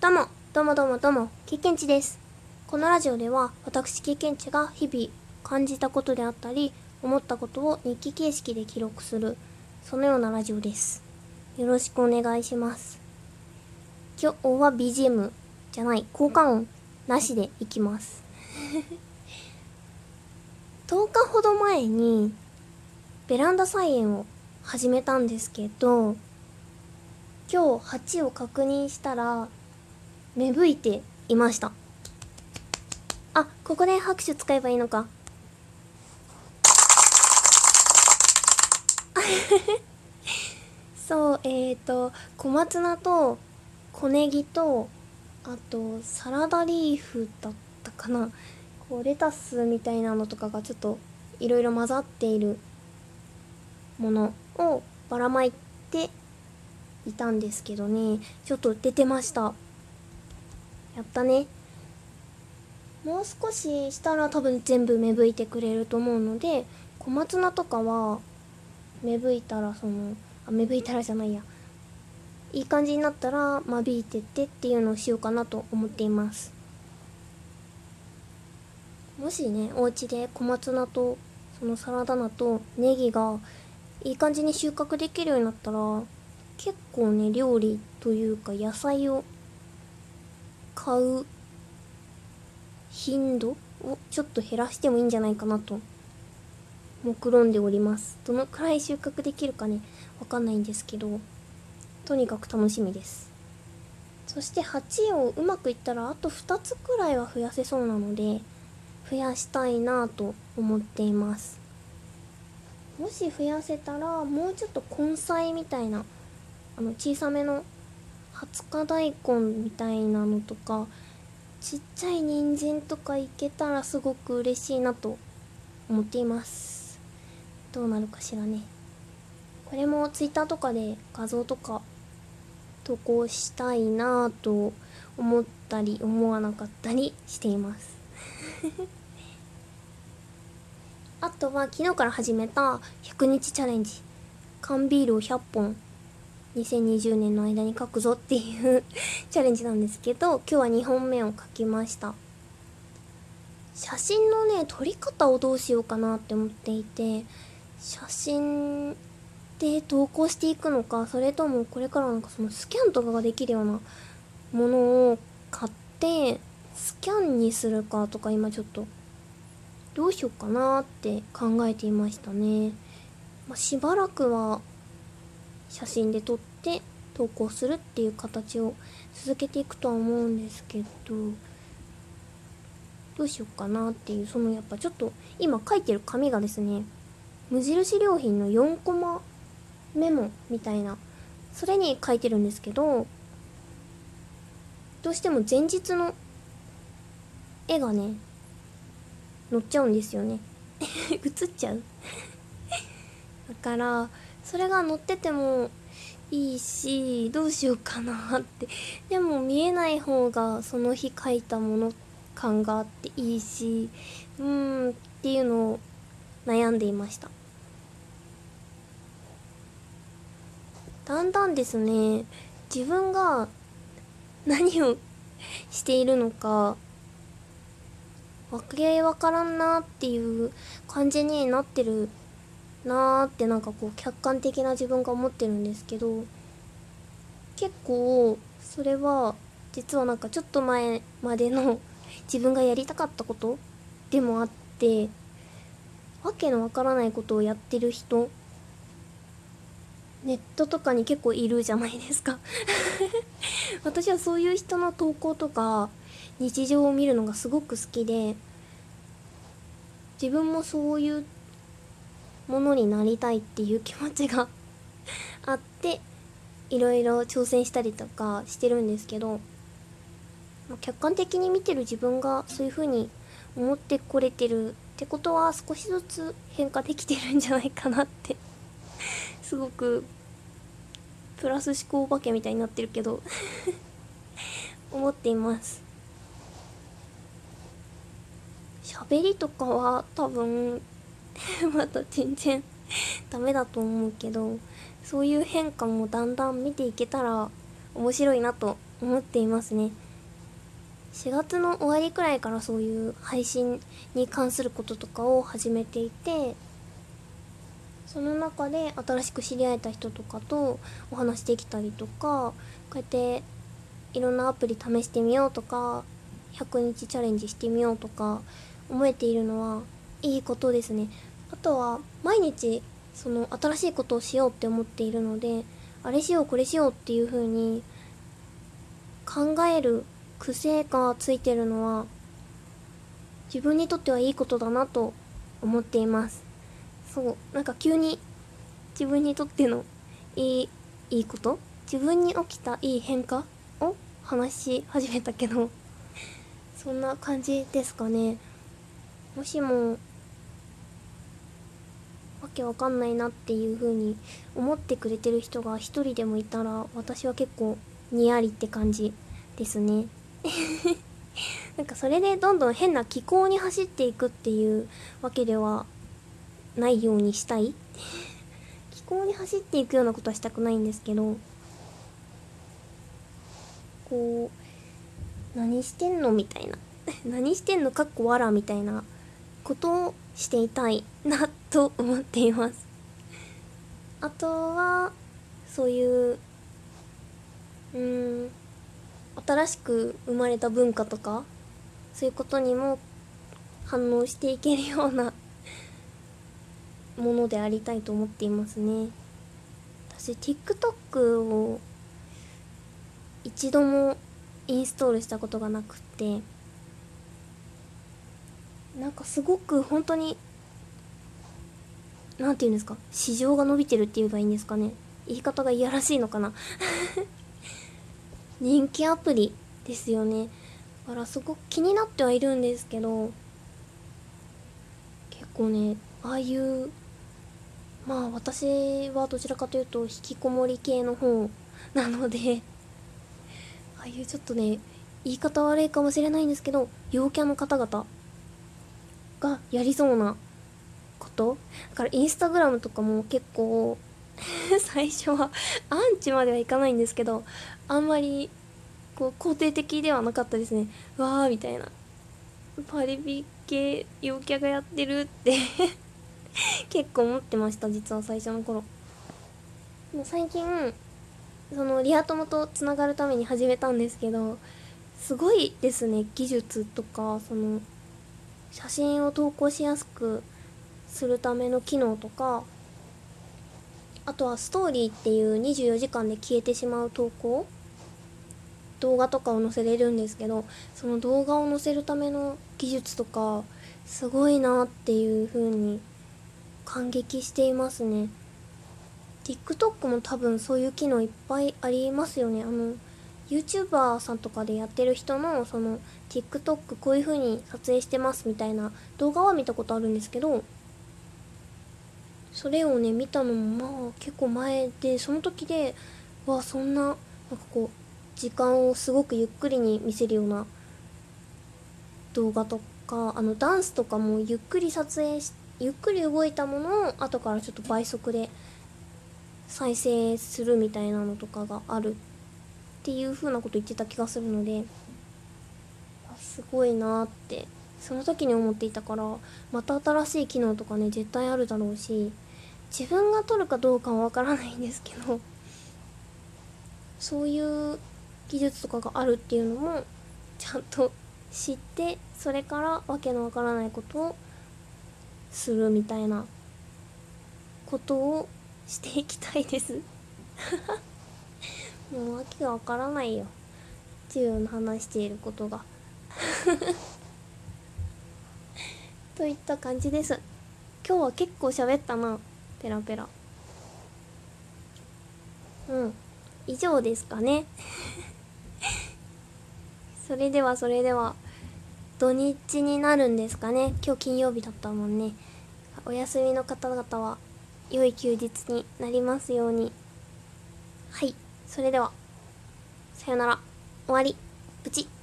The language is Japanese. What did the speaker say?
どうも、どうもどうもどうも、経験値です。このラジオでは、私経験値が日々感じたことであったり、思ったことを日記形式で記録する、そのようなラジオです。よろしくお願いします。今日は BGM じゃない、効果音なしでいきます。10日ほど前に、ベランダ菜園を始めたんですけど、今日鉢を確認したら芽吹いていました。あここで拍手使えばいいのか。そうえっ、ー、と小松菜と小ネギとあとサラダリーフだったかな。こうレタスみたいなのとかがちょっといろいろ混ざっているものをばらまいていたんですけどね。ちょっと出てました。やったね。もう少ししたら多分全部芽吹いてくれると思うので小松菜とかは芽吹いたらそのあ芽吹いたらじゃないや。いい感じになったら間引いてってっていうのをしようかなと思っています。もしねお家で小松菜とそのサラダ菜とネギがいい感じに収穫できるようになったら結構ね料理というか野菜を買う頻度をちょっと減らしてもいいんじゃないかなと目論んでおります。どのくらい収穫できるかねわかんないんですけどとにかく楽しみです。そして鉢をうまくいったらあと2つくらいは増やせそうなので増やしたいなと思っています。もし増やせたらもうちょっと根菜みたいなあの小さめの20日大根みたいなのとかちっちゃい人参とかいけたらすごく嬉しいなと思っています。どうなるかしらね。これも Twitter とかで画像とか投稿したいなと思ったり思わなかったりしています。あとは昨日から始めた100日チャレンジ。缶ビールを100本2020年の間に書くぞっていう チャレンジなんですけど今日は2本目を書きました。写真のね撮り方をどうしようかなって思っていて写真で投稿していくのかそれともこれからなんかそのスキャンとかができるようなものを買ってスキャンにするかとか今ちょっとどうしようかなって考えていましたね、まあ、しばらくは写真で撮って投稿するっていう形を続けていくとは思うんですけどどうしようかなっていうそのやっぱちょっと今書いてる紙がですね無印良品の4コマメモみたいなそれに書いてるんですけどどうしても前日の絵がね載っちゃうんですよね。映っちゃう。だからそれが載っててもいいしどうしようかなって。でも見えない方がその日書いたもの感があっていいしうーんっていうのを悩んでいました。だんだんですね自分が何をしているのか分け分からんなっていう感じになってるなーってなんかこう客観的な自分が思ってるんですけど結構それは実はなんかちょっと前までの 自分がやりたかったことでもあってわけのわからないことをやってる人ネットとかに結構いるじゃないですか。私はそういう人の投稿とか日常を見るのがすごく好きで自分もそういうものになりたいっていう気持ちが あっていろいろ挑戦したりとかしてるんですけど客観的に見てる自分がそういう風に思ってこれてるってことは少しずつ変化できてるんじゃないかなって すごくプラス思考お化けみたいになってるけど 思っています。喋りとかは多分 まだ全然ダメだと思うけどそういう変化もだんだん見ていけたら面白いなと思っていますね。4月の終わりくらいからそういう配信に関することとかを始めていてその中で新しく知り合えた人とかとお話できたりとかこうやっていろんなアプリ試してみようとか100日チャレンジしてみようとか思えているのはいいことですね。あとは毎日その新しいことをしようって思っているのであれしようこれしようっていう風に考える癖がついてるのは自分にとってはいいことだなと思っています。そうなんか急に自分にとってのいいいいこと？自分に起きたいい変化？を話し始めたけどそんな感じですかね。もしもわけわかんないなっていう風に思ってくれてる人が一人でもいたら私は結構にやりって感じですね。なんかそれでどんどん変な気候に走っていくっていうわけではないようにしたい。気候に走っていくようなことはしたくないんですけどこう何してんのみたいな。何してんのかっこわらみたいなことをしていたいなと思っています。あとはそういううん新しく生まれた文化とかそういうことにも反応していけるようなものでありたいと思っていますね。私 TikTok を一度もインストールしたことがなくてなんかすごく本当に何て言うんですか？市場が伸びてるって言えばいいんですかね？言い方がいやらしいのかな？人気アプリですよね。だからすごく気になってはいるんですけど結構ねああいうまあ私はどちらかというと引きこもり系の方なので ああいうちょっとね言い方悪いかもしれないんですけど陽キャの方々がやりそうなこと？だからインスタグラムとかも結構 最初はアンチまではいかないんですけどあんまりこう肯定的ではなかったですね。わーみたいな。パリピ系陽キャがやってるって 結構思ってました実は最初の頃。も最近そのリア友とつながるために始めたんですけどすごいですね技術とかその写真を投稿しやすくするための機能とかあとはストーリーっていう24時間で消えてしまう投稿動画とかを載せれるんですけどその動画を載せるための技術とかすごいなっていう風に感激していますね。TikTok も多分そういう機能いっぱいありますよね。あの YouTuber さんとかでやってる人のその TikTok こういう風に撮影してますみたいな動画は見たことあるんですけどそれをね見たのもまあ結構前でその時でわそんななんかこう時間をすごくゆっくりに見せるような動画とかあのダンスとかもゆっくり撮影しゆっくり動いたものを後からちょっと倍速で再生するみたいなのとかがあるっていう風なこと言ってた気がするのですごいなってその時に思っていたからまた新しい機能とかね絶対あるだろうし自分が撮るかどうかはわからないんですけどそういう技術とかがあるっていうのもちゃんと知ってそれからわけのわからないことをするみたいなことをしていきたいです。もう訳がわからないよ。自分の話していることが。といった感じです。今日は結構喋ったな。ペラペラ。うん。以上ですかね。それではそれでは。土日になるんですかね。今日金曜日だったもんね。お休みの方々は良い休日になりますように。はい。それでは。さよなら。終わり。プチ。